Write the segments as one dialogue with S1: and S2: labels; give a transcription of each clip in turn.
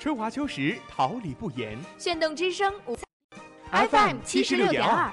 S1: 春华秋实，桃李不言。
S2: 炫动之声五
S1: FM 七十六点二。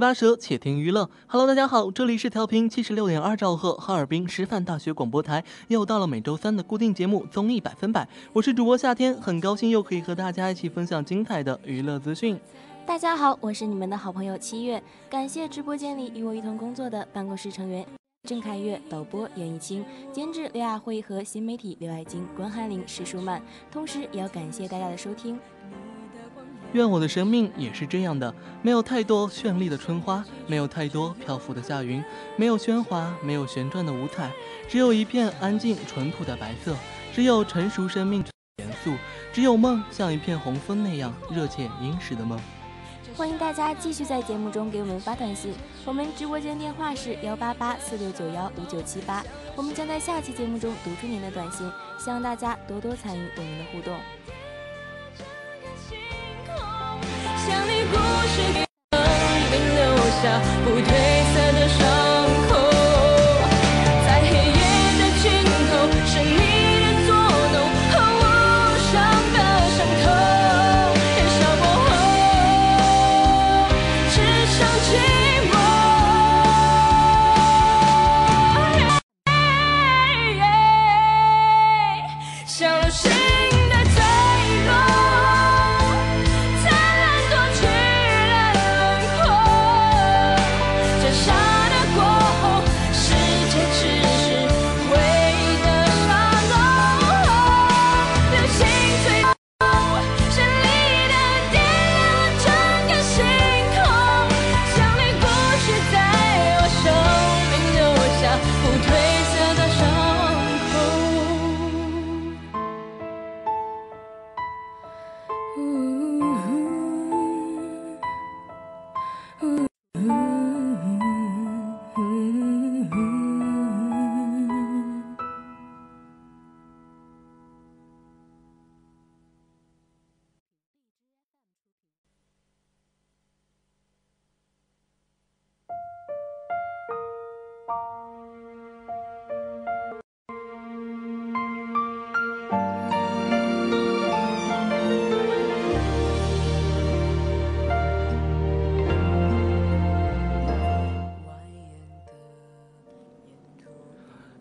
S3: 八舌，且听娱乐。Hello，大家好，这里是调频七十六点二兆赫哈尔滨师范大学广播台，又到了每周三的固定节目《综艺百分百》，我是主播夏天，很高兴又可以和大家一起分享精彩的娱乐资讯。
S4: 大家好，我是你们的好朋友七月，感谢直播间里与我一同工作的办公室成员郑凯月、导播严艺清、监制刘亚辉和新媒体刘爱金、关海林、石舒曼，同时也要感谢大家的收听。
S3: 愿我的生命也是这样的，没有太多绚丽的春花，没有太多漂浮的夏云，没有喧哗，没有旋转的五彩，只有一片安静淳朴的白色，只有成熟生命严肃，只有梦像一片红枫那样热切殷实的梦。
S4: 欢迎大家继续在节目中给我们发短信，我们直播间电话是幺八八四六九幺五九七八，我们将在下期节目中读出您的短信，希望大家多多参与我们的互动。让你故事里曾经留下不褪色的伤。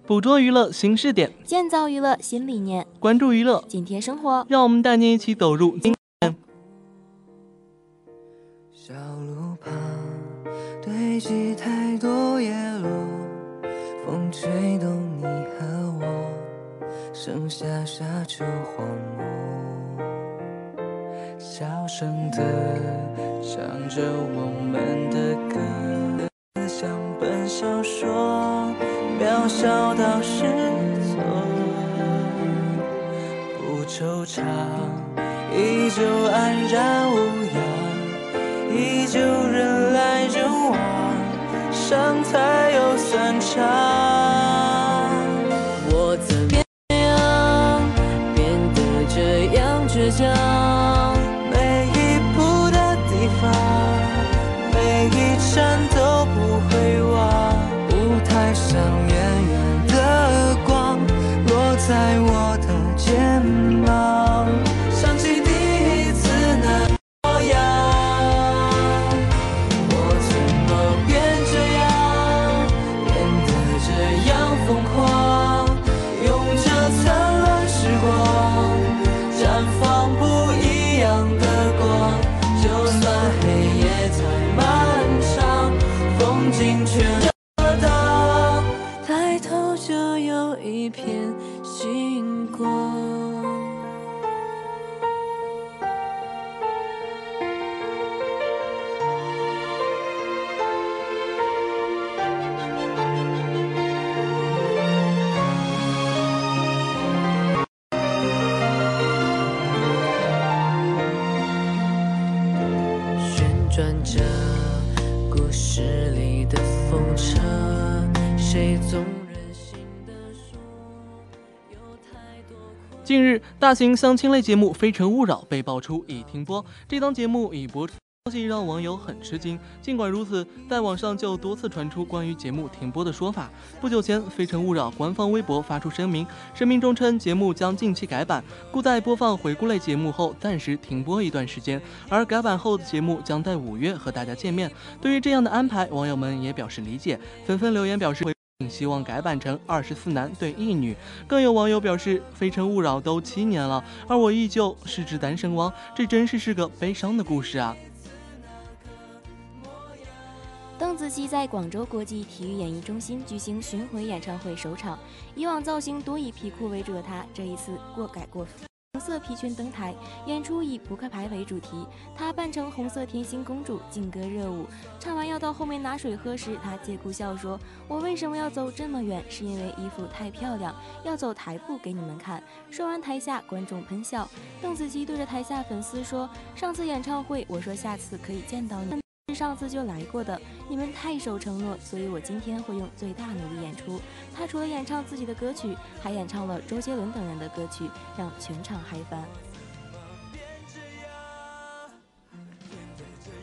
S3: 捕捉娱乐新视点，
S4: 建造娱乐新理念，
S3: 关注娱乐，
S4: 紧贴生活。
S3: 让我们带您一起走入今。
S5: 小路旁堆积太多叶落，风吹动你和我，剩下沙丘荒漠，小声的唱着我们的歌，依旧安然无
S3: 近日，大型相亲类节目《非诚勿扰》被爆出已停播。这档节目已播出，消息让网友很吃惊。尽管如此，在网上就多次传出关于节目停播的说法。不久前，《非诚勿扰》官方微博发出声明，声明中称节目将近期改版，故在播放回顾类节目后暂时停播一段时间，而改版后的节目将在五月和大家见面。对于这样的安排，网友们也表示理解，纷纷留言表示。并希望改版成二十四男对一女。更有网友表示，《非诚勿扰》都七年了，而我依旧是只单身汪，这真是是个悲伤的故事啊！
S4: 邓紫棋在广州国际体育演艺中心举行巡回演唱会首场，以往造型多以皮裤为主的她，这一次过改过。红色皮裙登台，演出以扑克牌为主题。她扮成红色甜心公主，劲歌热舞。唱完要到后面拿水喝时，她借故笑说：“我为什么要走这么远？是因为衣服太漂亮，要走台步给你们看。”说完，台下观众喷笑。邓紫棋对着台下粉丝说：“上次演唱会，我说下次可以见到你。”是上次就来过的，你们太守承诺，所以我今天会用最大努力演出。他除了演唱自己的歌曲，还演唱了周杰伦等人的歌曲，让全场嗨翻。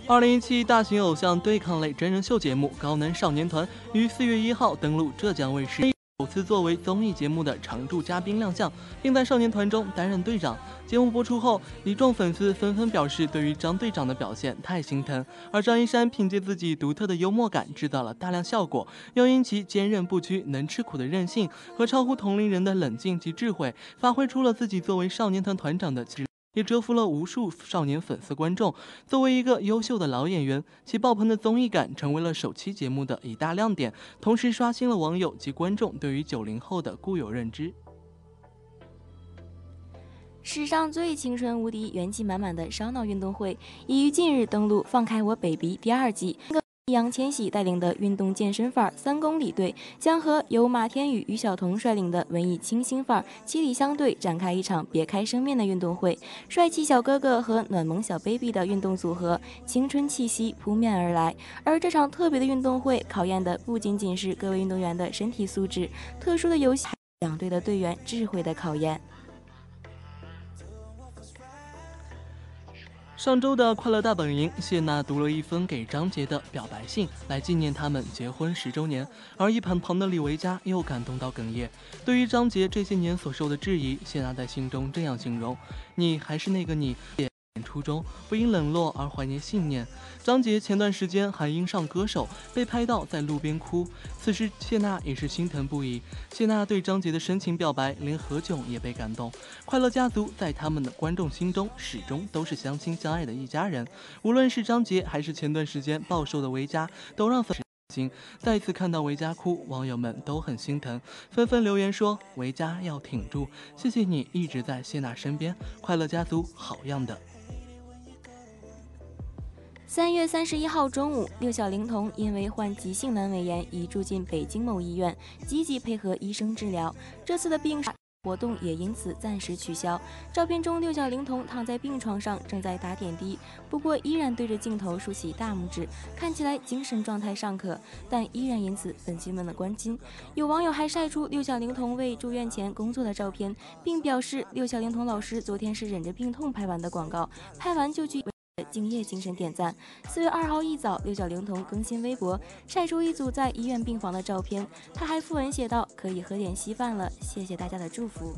S3: 二零一七大型偶像对抗类真人秀节目《高能少年团》于四月一号登陆浙江卫视，首次作为综艺节目的常驻嘉宾亮相，并在少年团中担任队长。节目播出后，一众粉丝纷纷表示对于张队长的表现太心疼，而张一山凭借自己独特的幽默感制造了大量效果，又因其坚韧不屈、能吃苦的韧性和超乎同龄人的冷静及智慧，发挥出了自己作为少年团团长的。也折服了无数少年粉丝观众。作为一个优秀的老演员，其爆棚的综艺感成为了首期节目的一大亮点，同时刷新了网友及观众对于九零后的固有认知。
S4: 史上最青春无敌、元气满满的烧脑运动会已于近日登陆《放开我 baby》第二季。易烊千玺带领的运动健身范儿三公里队将和由马天宇、于晓彤率领的文艺清新范儿七里香队展开一场别开生面的运动会。帅气小哥哥和暖萌小 baby 的运动组合，青春气息扑面而来。而这场特别的运动会，考验的不仅仅是各位运动员的身体素质，特殊的游戏，两队的队员智慧的考验。
S3: 上周的快乐大本营，谢娜读了一封给张杰的表白信，来纪念他们结婚十周年。而一旁旁的李维嘉又感动到哽咽。对于张杰这些年所受的质疑，谢娜在信中这样形容：“你还是那个你，初衷，不因冷落而怀念信念。张杰前段时间还因上歌手被拍到在路边哭，此时谢娜也是心疼不已。谢娜对张杰的深情表白，连何炅也被感动。快乐家族在他们的观众心中始终都是相亲相爱的一家人，无论是张杰还是前段时间暴瘦的维嘉，都让粉丝。再次看到维嘉哭，网友们都很心疼，纷纷留言说：“维嘉要挺住，谢谢你一直在谢娜身边，快乐家族好样的。”
S6: 三月三十一号中午，六小龄童因为患急性阑尾炎，已住进北京某医院，积极配合医生治疗。这次的病。活动也因此暂时取消。照片中，六小龄童躺在病床上，正在打点滴，不过依然对着镜头竖起大拇指，看起来精神状态尚可，但依然引起粉丝们的关心。有网友还晒出六小龄童为住院前工作的照片，并表示六小龄童老师昨天是忍着病痛拍完的广告，拍完就去。敬业精神点赞。四月二号一早，六小龄童更新微博，晒出一组在医院病房的照片。他还附文写道：“可以喝点稀饭了，谢谢大家的祝福。”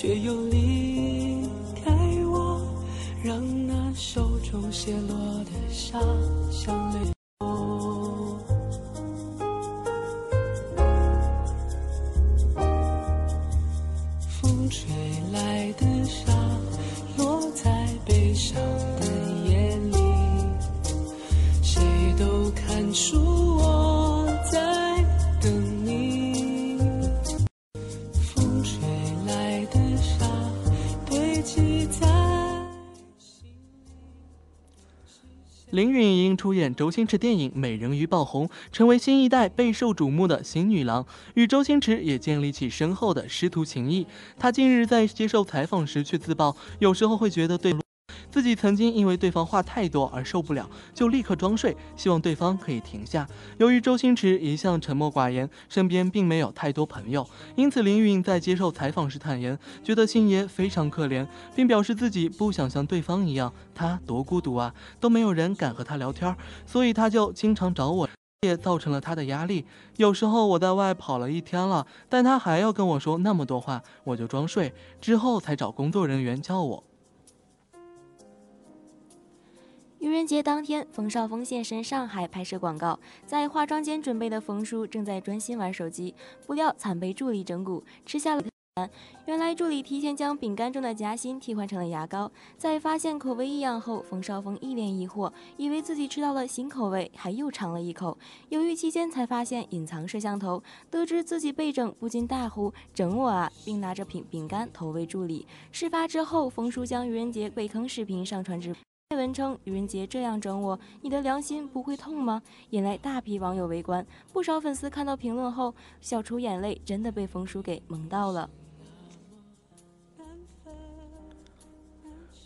S3: 却又离开我让那手中泄落的砂出演周星驰电影《美人鱼》爆红，成为新一代备受瞩目的新女郎，与周星驰也建立起深厚的师徒情谊。她近日在接受采访时却自曝，有时候会觉得对。自己曾经因为对方话太多而受不了，就立刻装睡，希望对方可以停下。由于周星驰一向沉默寡言，身边并没有太多朋友，因此林允在接受采访时坦言，觉得星爷非常可怜，并表示自己不想像对方一样，他多孤独啊，都没有人敢和他聊天，所以他就经常找我。也造成了他的压力。有时候我在外跑了一天了，但他还要跟我说那么多话，我就装睡，之后才找工作人员叫我。
S4: 愚人节当天，冯绍峰现身上海拍摄广告，在化妆间准备的冯叔正在专心玩手机，不料惨被助理整蛊，吃下了饼干。原来助理提前将饼干中的夹心替换成了牙膏，在发现口味异样后，冯绍峰一脸疑惑，以为自己吃到了新口味，还又尝了一口。犹豫期间才发现隐藏摄像头，得知自己被整，不禁大呼：“整我啊！”并拿着饼饼干投喂助理。事发之后，冯叔将愚人节被坑视频上传至，文称：“愚人节这样整我，你的良心不会痛吗？”引来大批网友围观，不少粉丝看到评论后笑出眼泪，真的被冯叔给萌到了。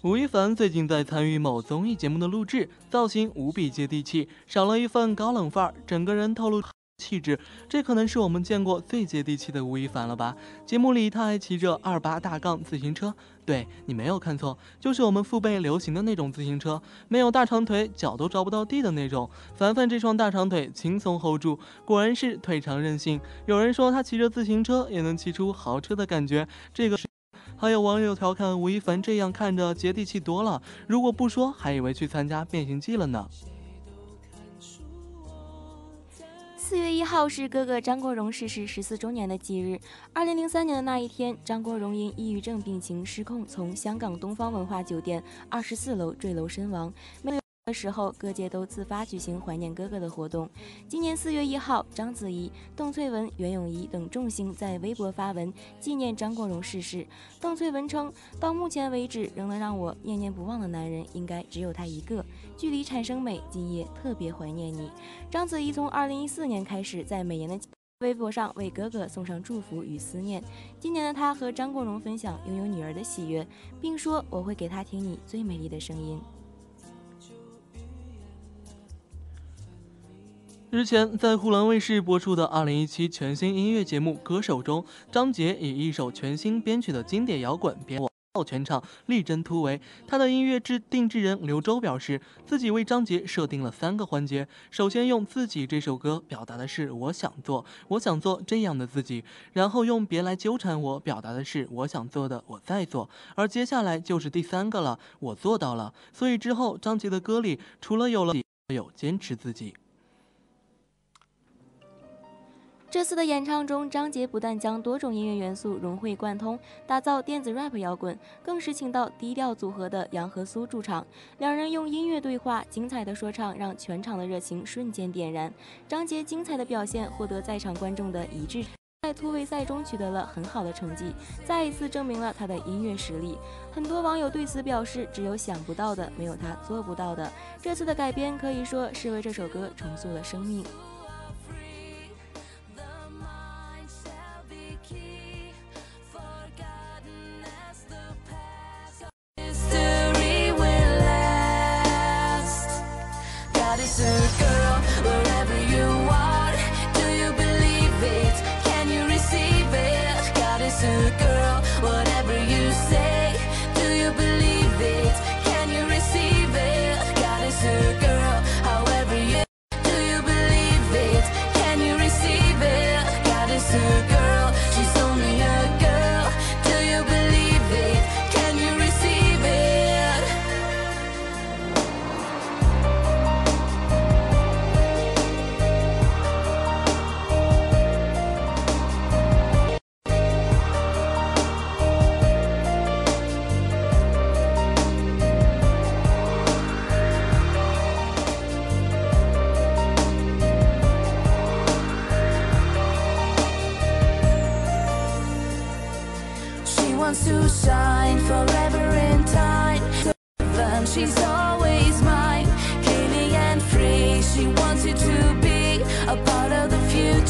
S3: 吴亦凡最近在参与某综艺节目的录制，造型无比接地气，少了一份高冷范儿，整个人透露气质。这可能是我们见过最接地气的吴亦凡了吧？节目里他还骑着二八大杠自行车，对你没有看错，就是我们父辈流行的那种自行车，没有大长腿，脚都着不到地的那种。凡凡这双大长腿轻松 hold 住，果然是腿长任性。有人说他骑着自行车也能骑出豪车的感觉，这个是。还有网友调侃吴亦凡这样看着接地气多了，如果不说，还以为去参加变形计了呢。
S4: 四月一号是哥哥张国荣逝世十四周年的忌日。二零零三年的那一天，张国荣因抑郁症病情失控，从香港东方文化酒店二十四楼坠楼身亡。没有。的时候，各界都自发举行怀念哥哥的活动。今年四月一号，章子怡、邓萃雯、袁咏仪等众星在微博发文纪念张国荣逝世。邓萃雯称：“到目前为止，仍能让我念念不忘的男人，应该只有他一个。距离产生美，今夜特别怀念你。”章子怡从二零一四年开始，在每年的微博上为哥哥送上祝福与思念。今年的她和张国荣分享拥有女儿的喜悦，并说：“我会给她听你最美丽的声音。”
S3: 日前，在湖南卫视播出的2017全新音乐节目《歌手》中，张杰以一首全新编曲的经典摇滚编爆全场，力争突围。他的音乐制定制人刘洲表示，自己为张杰设定了三个环节：首先用自己这首歌表达的是我想做，我想做这样的自己；然后用别来纠缠我表达的是我想做的我在做，而接下来就是第三个了，我做到了。所以之后张杰的歌里除了有了有坚持自己。
S4: 这次的演唱中，张杰不但将多种音乐元素融会贯通，打造电子 rap 摇滚，更是请到低调组合的杨和苏驻场，两人用音乐对话，精彩的说唱让全场的热情瞬间点燃。张杰精彩的表现获得在场观众的一致，在突围赛中取得了很好的成绩，再一次证明了他的音乐实力。很多网友对此表示，只有想不到的，没有他做不到的。这次的改编可以说是为这首歌重塑了生命。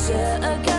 S7: 是 again。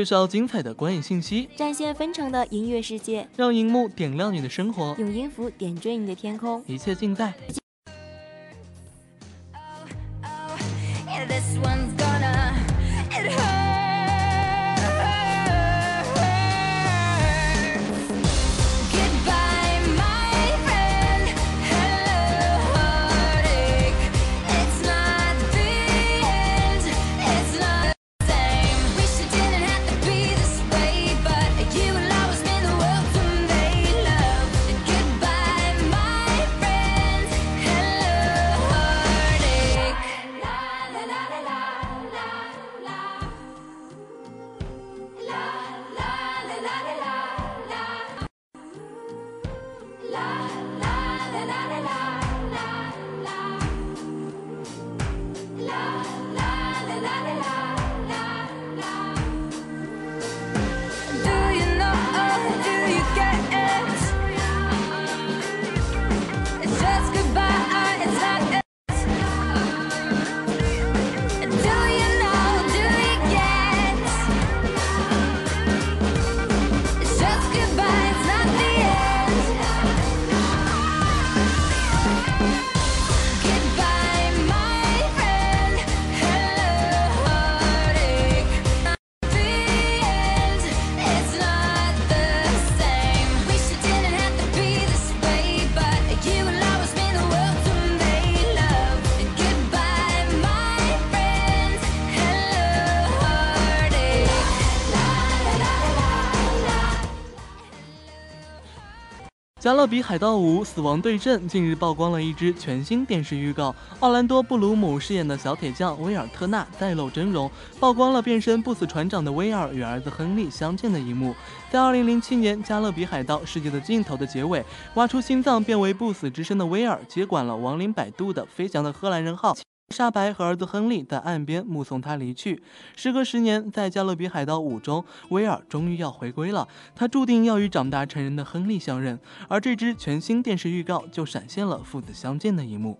S3: 介绍精彩的观影信息，
S4: 展现纷呈的音乐世界，
S3: 让荧幕点亮你的生活，
S4: 用音符点缀你的天空，
S3: 一切尽在。加勒比海盗五：死亡对阵》近日曝光了一支全新电视预告，奥兰多·布鲁姆饰演的小铁匠威尔特纳再露真容，曝光了变身不死船长的威尔与儿子亨利相见的一幕。在2007年《加勒比海盗：世界的尽头》的结尾，挖出心脏变为不死之身的威尔接管了亡灵摆渡的飞翔的荷兰人号。沙白和儿子亨利在岸边目送他离去。时隔十年，在《加勒比海盗五》中，威尔终于要回归了。他注定要与长大成人的亨利相认，而这支全新电视预告就闪现了父子相见的一幕。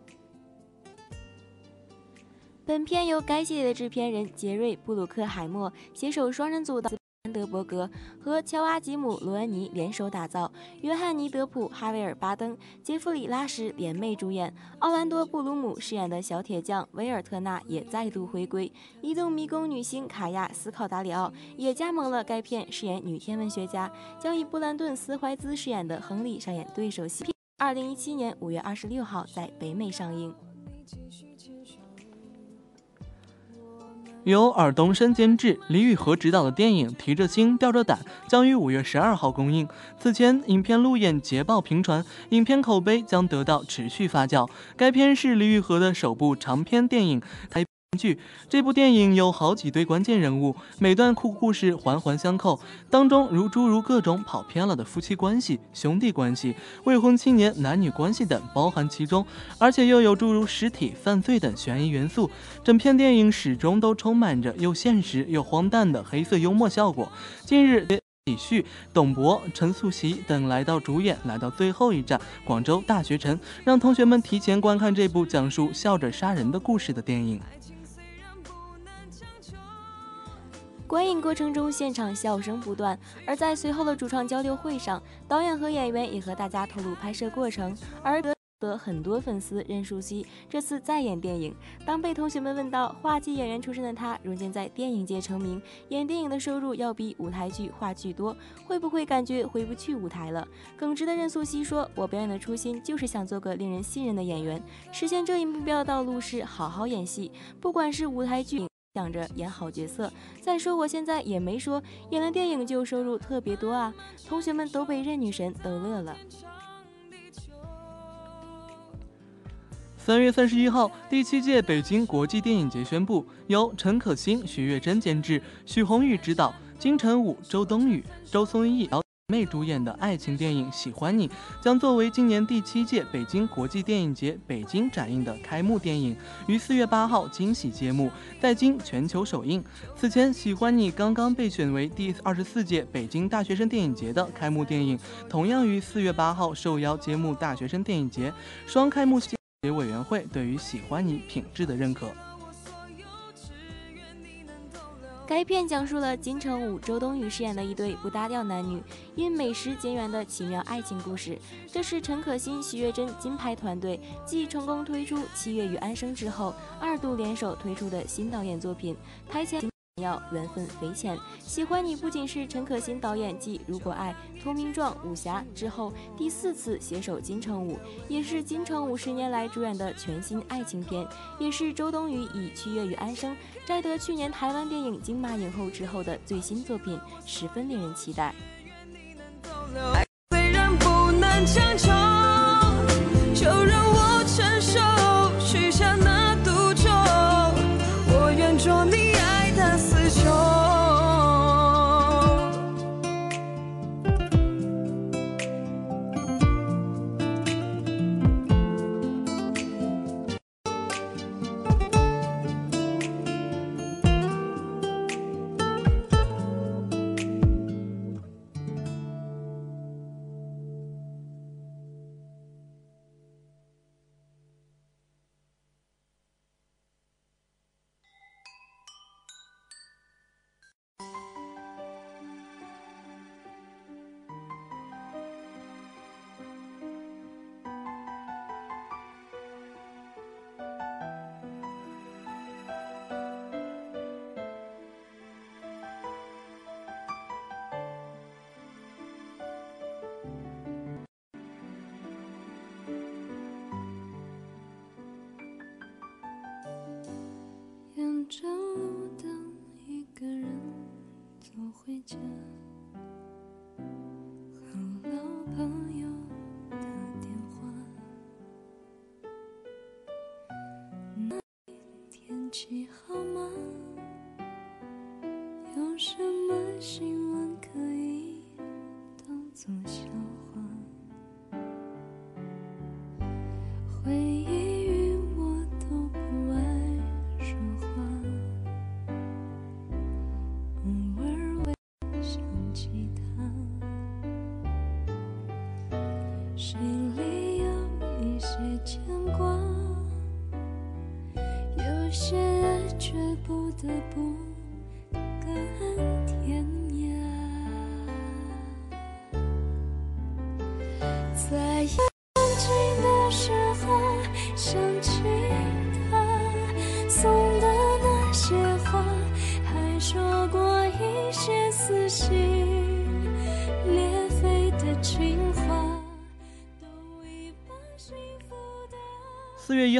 S4: 本片由该系列的制片人杰瑞·布鲁克海默携手双人组的。德伯格和乔阿吉姆·罗恩尼联手打造，约翰尼·德普、哈维尔·巴登、杰弗里·拉什联袂主演，奥兰多·布鲁姆饰演的小铁匠维尔特纳也再度回归，移动迷宫女星卡亚·斯考达里奥也加盟了该片，饰演女天文学家，将以布兰顿·斯怀兹饰演的亨利上演对手戏。二零一七年五月二十六号在北美上映。
S3: 由尔冬升监制、李宇和执导的电影《提着心吊着胆》将于五月十二号公映。此前，影片路演捷报频传，影片口碑将得到持续发酵。该片是李宇和的首部长篇电影。剧这部电影有好几对关键人物，每段故故事环环相扣，当中如诸如各种跑偏了的夫妻关系、兄弟关系、未婚青年男女关系等包含其中，而且又有诸如尸体、犯罪等悬疑元素。整片电影始终都充满着又现实又荒诞的黑色幽默效果。近日，李旭、董博、陈素汐等来到主演，来到最后一站广州大学城，让同学们提前观看这部讲述笑着杀人的故事的电影。
S4: 观影过程中，现场笑声不断。而在随后的主创交流会上，导演和演员也和大家透露拍摄过程。而得得很多粉丝任素汐这次再演电影，当被同学们问到话剧演员出身的她，如今在电影界成名，演电影的收入要比舞台剧、话剧多，会不会感觉回不去舞台了？耿直的任素汐说：“我表演的初心就是想做个令人信任的演员，实现这一目标的道路是好好演戏，不管是舞台剧。”想着演好角色。再说我现在也没说演了电影就收入特别多啊。同学们都被任女神逗乐了。
S3: 三月三十一号，第七届北京国际电影节宣布，由陈可辛、徐月珍监制，许宏宇执导，金晨武、周冬雨、周松毅。妹主演的爱情电影《喜欢你》将作为今年第七届北京国际电影节北京展映的开幕电影，于四月八号惊喜揭幕，在京全球首映。此前，《喜欢你》刚刚被选为第二十四届北京大学生电影节的开幕电影，同样于四月八号受邀揭幕大学生电影节。双开幕节委员会对于《喜欢你》品质的认可。
S4: 该片讲述了金城武、周冬雨饰演的一对不搭调男女因美食结缘的奇妙爱情故事。这是陈可辛、徐月珍金牌团队继成功推出《七月与安生》之后，二度联手推出的新导演作品。台前。要缘分匪浅，喜欢你不仅是陈可辛导演继《如果爱》《投名状》《武侠》之后第四次携手金城武，也是金城武十年来主演的全新爱情片，也是周冬雨以《七月与安生》摘得去年台湾电影金马影后之后的最新作品，十分令人期待。虽然不能强求，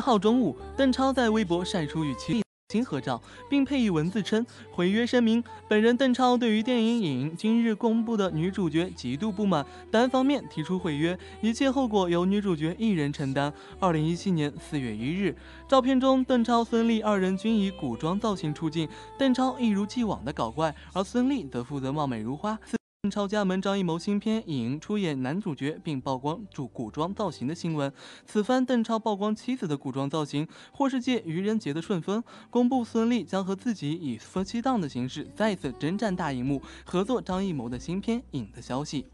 S3: 号中午，邓超在微博晒出与其亲合照，并配以文字称：“毁约声明，本人邓超对于电影《影》今日公布的女主角极度不满，单方面提出毁约，一切后果由女主角一人承担。”二零一七年四月一日，照片中邓超、孙俪二人均以古装造型出镜，邓超一如既往的搞怪，而孙俪则负责貌美如花。邓超加盟张艺谋新片《影》，出演男主角，并曝光主古装造型的新闻。此番邓超曝光妻子的古装造型，或是借愚人节的顺风，公布孙俪将和自己以夫妻档的形式再次征战大荧幕，合作张艺谋的新片《影》的消息。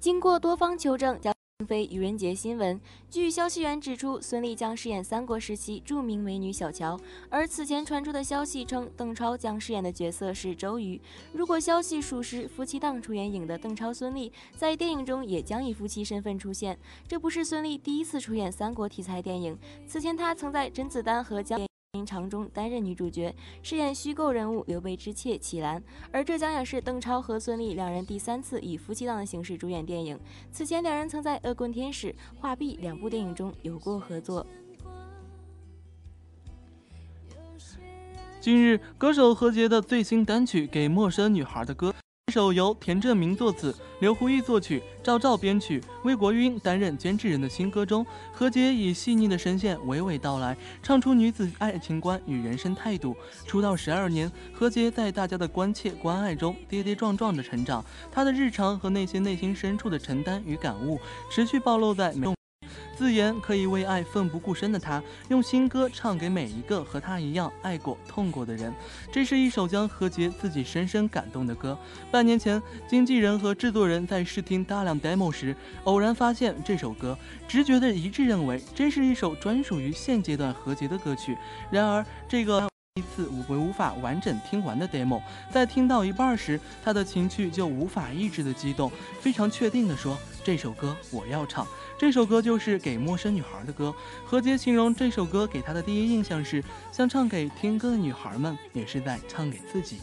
S4: 经过多方求证，非愚人节新闻。据消息源指出，孙俪将饰演三国时期著名美女小乔，而此前传出的消息称，邓超将饰演的角色是周瑜。如果消息属实，夫妻档出演影的邓超、孙俪在电影中也将以夫妻身份出现。这不是孙俪第一次出演三国题材电影，此前她曾在甄子丹和江。林长中担任女主角，饰演虚构人物刘备之妾齐兰，而这将也是邓超和孙俪两人第三次以夫妻档的形式主演电影。此前，两人曾在《恶棍天使》《画壁》两部电影中有过合作。
S3: 近日，歌手何洁的最新单曲《给陌生女孩的歌》。一首由田震明作词、刘胡毅作曲、赵照编曲、魏国晕担任监制人的新歌中，何洁以细腻的声线娓娓道来，唱出女子爱情观与人生态度。出道十二年，何洁在大家的关切关爱中跌跌撞撞的成长，她的日常和那些内心深处的承担与感悟，持续暴露在。自言可以为爱奋不顾身的他，用新歌唱给每一个和他一样爱过、痛过的人。这是一首将何洁自己深深感动的歌。半年前，经纪人和制作人在试听大量 demo 时，偶然发现这首歌，直觉的一致认为这是一首专属于现阶段何洁的歌曲。然而，这个一次无无法完整听完的 demo，在听到一半时，他的情绪就无法抑制的激动，非常确定的说：“这首歌我要唱。”这首歌就是给陌生女孩的歌。何洁形容这首歌给她的第一印象是，像唱给听歌的女孩们，也是在唱给自己。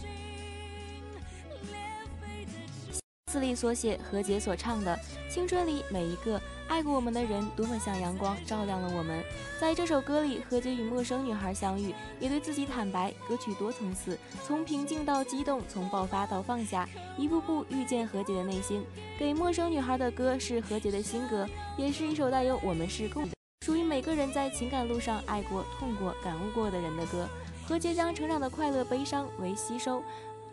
S4: 字里所写，何洁所唱的青春里每一个爱过我们的人，多么像阳光，照亮了我们。在这首歌里，何洁与陌生女孩相遇，也对自己坦白。歌曲多层次，从平静到激动，从爆发到放下，一步步遇见何洁的内心。给陌生女孩的歌是何洁的新歌，也是一首带有我们是共，属于每个人在情感路上爱过、痛过、感悟过的人的歌。何洁将成长的快乐、悲伤为吸收。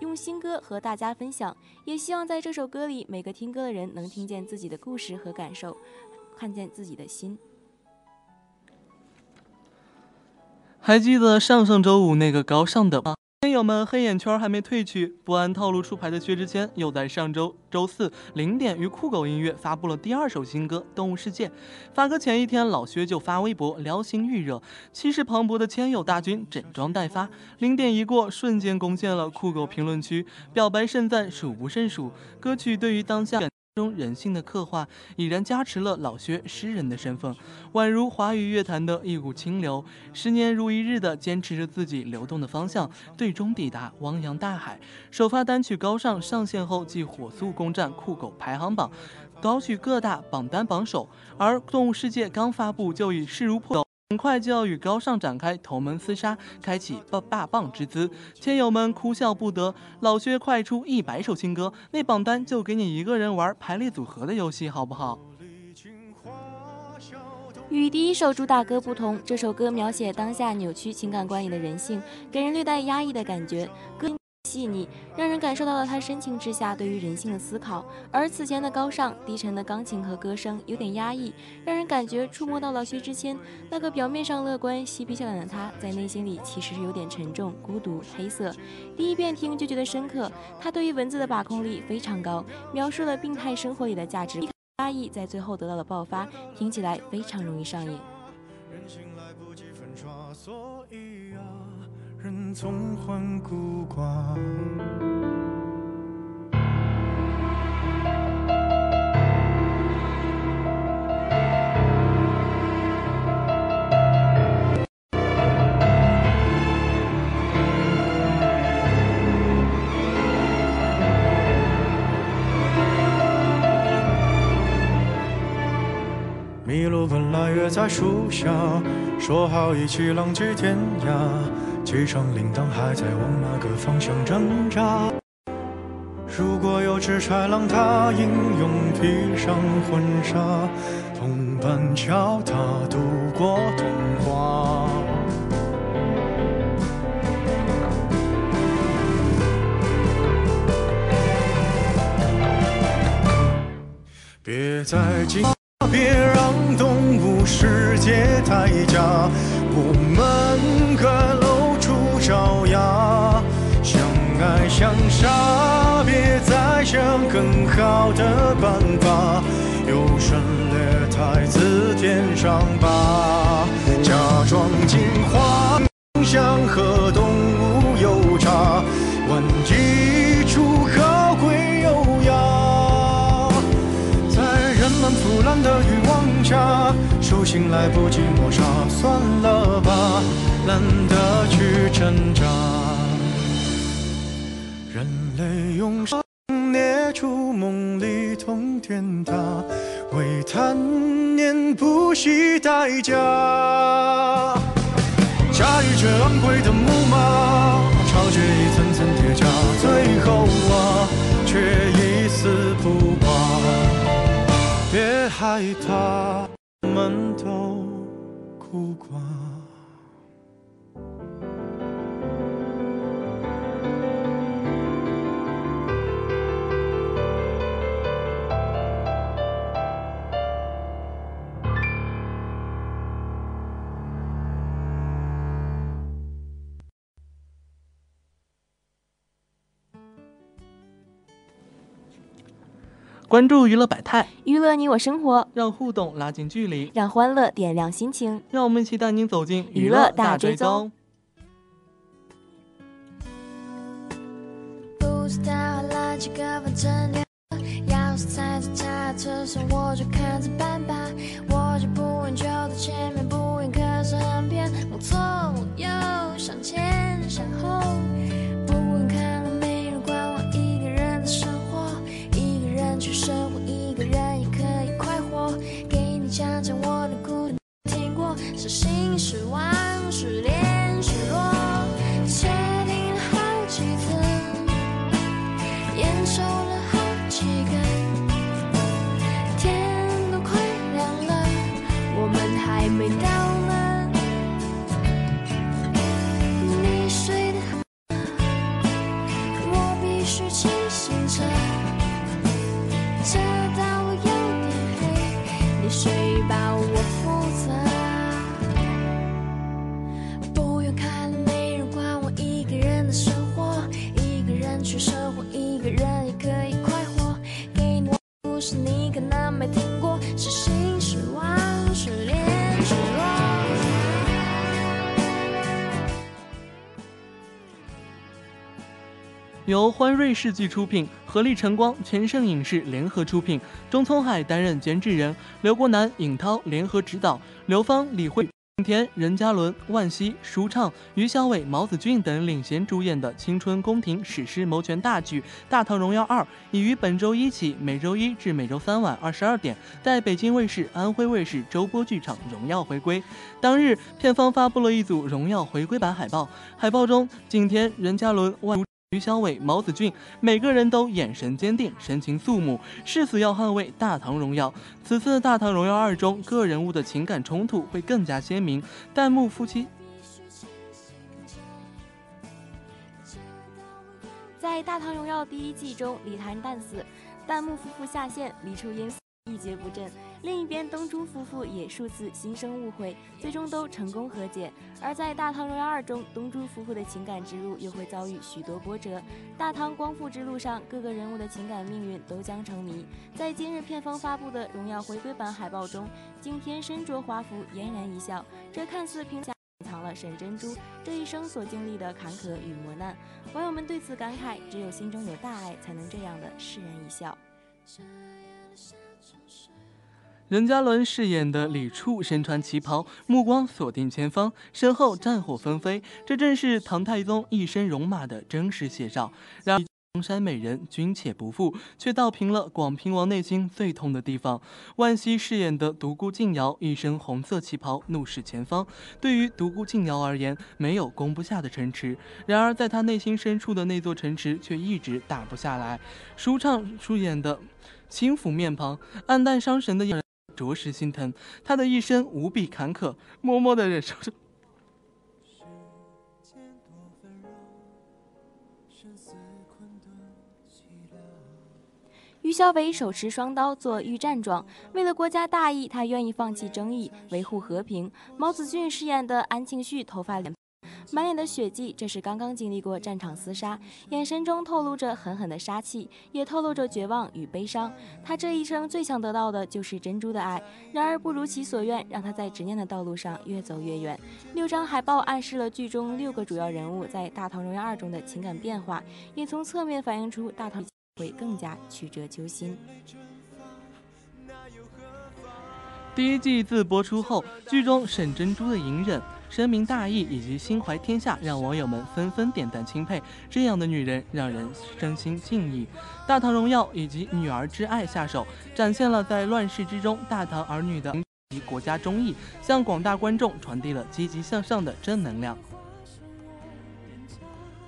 S4: 用新歌和大家分享，也希望在这首歌里，每个听歌的人能听见自己的故事和感受，看见自己的心。
S3: 还记得上上周五那个高尚的吗？友们，黑眼圈还没褪去，不按套路出牌的薛之谦又在上周周四零点与酷狗音乐发布了第二首新歌《动物世界》。发歌前一天，老薛就发微博撩心预热，气势磅礴的千友大军整装待发。零点一过，瞬间攻陷了酷狗评论区，表白盛赞数不胜数。歌曲对于当下。中人性的刻画，已然加持了老薛诗人的身份，宛如华语乐坛的一股清流，十年如一日的坚持着自己流动的方向，最终抵达汪洋大海。首发单曲《高尚》上线后，即火速攻占酷狗排行榜，高举各大榜单榜首。而《动物世界》刚发布就已势如破。很快就要与高尚展开同门厮杀，开启霸霸棒之姿。亲友们哭笑不得，老薛快出一百首新歌，那榜单就给你一个人玩排列组合的游戏，好不好？
S4: 与第一首主打歌不同，这首歌描写当下扭曲情感观里的人性，给人略带压抑的感觉。歌细腻，让人感受到了他深情之下对于人性的思考。而此前的高尚低沉的钢琴和歌声有点压抑，让人感觉触摸到了薛之谦那个表面上乐观、嬉皮笑脸的他，在内心里其实是有点沉重、孤独、黑色。第一遍听就觉得深刻，他对于文字的把控力非常高，描述了病态生活里的价值压抑，在最后得到了爆发，听起来非常容易上瘾。
S8: 人心来不及粉刷，所以，总患孤寡。麋鹿本来约在树下，说好一起浪迹天涯。机场铃铛还在往哪个方向挣扎？如果有只豺狼，它英勇披上婚纱，同伴教它度过童话。别再惊，别让动物世界太假，我们该露出爪牙，相爱相杀，别再想更好的办法，优胜劣汰自天上吧，用手捏出梦里通天塔，为贪念不惜代价。驾驭着昂贵的木马，超越一层层铁甲，最后啊，却一丝不挂。别害怕，我们都孤寡。
S3: 关注娱乐百态，
S4: 娱乐你我生活，
S3: 让互动拉近距离，
S4: 让欢乐点亮心情。
S3: 让我们一起带您走进
S4: 娱乐大追踪。
S9: 不知道哪几个反正了，要是踩着他的车上，我就看着办吧。我就不问就在前面，不愿可是很偏，往左往右，向前向后，是心是望，是恋可能没听过，是心是望，是恋失落。
S3: 由欢瑞世纪出品，合力晨光、全盛影视联合出品，钟聪海担任监制人，刘国南、尹涛联合执导，刘芳、李慧、景甜、任嘉伦、万茜、舒畅、于小伟、毛子俊等领衔主演的青春宫廷史诗谋权大剧《大唐荣耀二》，已于本周一起每周一至每周三晚二十二点，在北京卫视、安徽卫视周播剧场荣耀回归。当日，片方发布了一组荣耀回归版海报，海报中景甜、任嘉伦、万。于小伟、毛子俊，每个人都眼神坚定，神情肃穆，誓死要捍卫大唐荣耀。此次《大唐荣耀二》中，各人物的情感冲突会更加鲜明。弹幕夫妻
S4: 在《大唐荣耀》第一季中，李谭旦死，弹幕夫妇下线，李处因一蹶不振。另一边，东珠夫妇也数次心生误会，最终都成功和解。而在《大唐荣耀二》中，东珠夫妇的情感之路又会遭遇许多波折。大唐光复之路上，各个人物的情感命运都将成谜。在今日片方发布的《荣耀回归版》海报中，景甜身着华服，嫣然一笑，这看似平。藏了沈珍珠这一生所经历的坎坷与磨难，网友们对此感慨：只有心中有大爱，才能这样的释然一笑。
S3: 任嘉伦饰演的李处身穿旗袍，目光锁定前方，身后战火纷飞，这正是唐太宗一身戎马的真实写照。然而，江山美人君且不负，却道平了广平王内心最痛的地方。万茜饰演的独孤静瑶一身红色旗袍，怒视前方。对于独孤静瑶而言，没有攻不下的城池，然而在她内心深处的那座城池却一直打不下来。舒畅出演的轻抚面庞，黯淡伤神的眼着实心疼。他的一生无比坎坷，默默的忍受着。
S4: 于小伟手持双刀做御战状，为了国家大义，他愿意放弃争议，维护和平。毛子俊饰演的安庆绪，头发脸满脸的血迹，这是刚刚经历过战场厮杀，眼神中透露着狠狠的杀气，也透露着绝望与悲伤。他这一生最想得到的就是珍珠的爱，然而不如其所愿，让他在执念的道路上越走越远。六张海报暗示了剧中六个主要人物在《大唐荣耀二》中的情感变化，也从侧面反映出大唐。会更加曲折揪心。
S3: 第一季自播出后，剧中沈珍珠的隐忍、深明大义以及心怀天下，让网友们纷纷点赞钦佩。这样的女人让人真心敬意。大唐荣耀以及女儿之爱下手，展现了在乱世之中大唐儿女的及国家忠义，向广大观众传递了积极向上的正能量。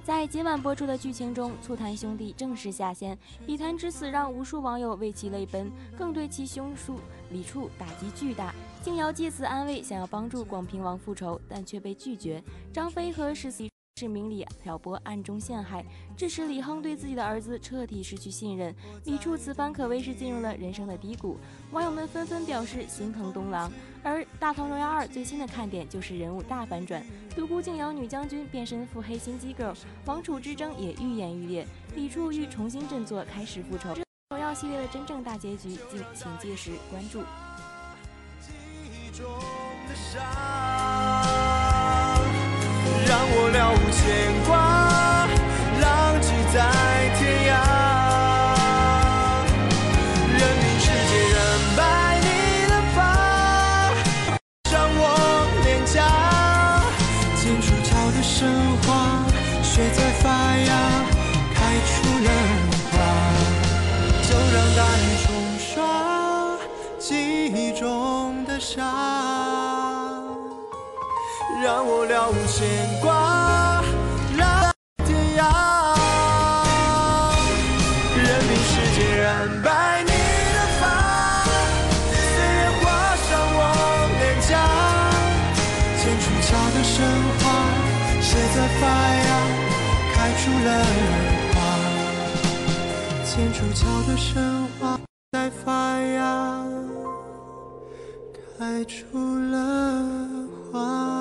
S4: 在今晚播出的剧情中，醋坛兄弟正式下线，李坛之死让无数网友为其泪奔，更对其兄叔李处打击巨大。静瑶借此安慰，想要帮助广平王复仇，但却被拒绝。张飞和世子。是明里挑拨，暗中陷害，致使李亨对自己的儿子彻底失去信任。李处此番可谓是进入了人生的低谷，网友们纷纷表示心疼东郎。而《大唐荣耀二》最新的看点就是人物大反转，独孤静瑶女将军变身腹黑心机 girl，王储之争也愈演愈烈，李处欲重新振作，开始复仇。荣耀系列的真正大结局，敬请届时关注。
S10: 让我了无牵挂，让我了无牵挂，让天涯。任凭时间染白你的发，岁月画上我脸颊。剑出鞘的神话，谁在发芽，开出了花。剑出鞘的神话在发芽，开出了花。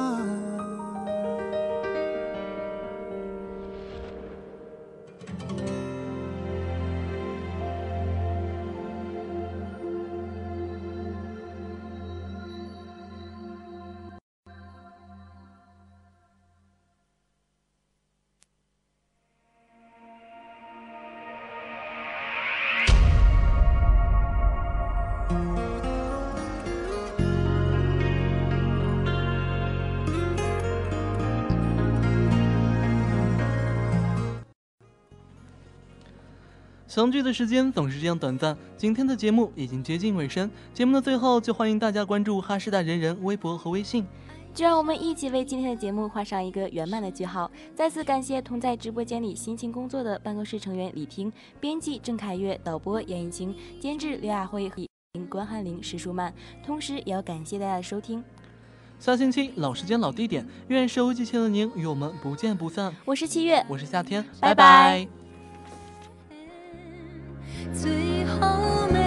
S3: 相聚的时间总是这样短暂，今天的节目已经接近尾声。节目的最后，就欢迎大家关注哈师大人人微博和微信。
S4: 就让我们一起为今天的节目画上一个圆满的句号。再次感谢同在直播间里辛勤工作的办公室成员李婷、编辑郑凯月、导播严艺清、监制刘亚辉和关汉林、石舒曼。同时，也要感谢大家的收听。
S3: 下星期老时间老地点，愿收机前的您与我们不见不散。
S4: 我是七月，
S3: 我是夏天，
S4: 拜
S3: 拜。
S1: 最后没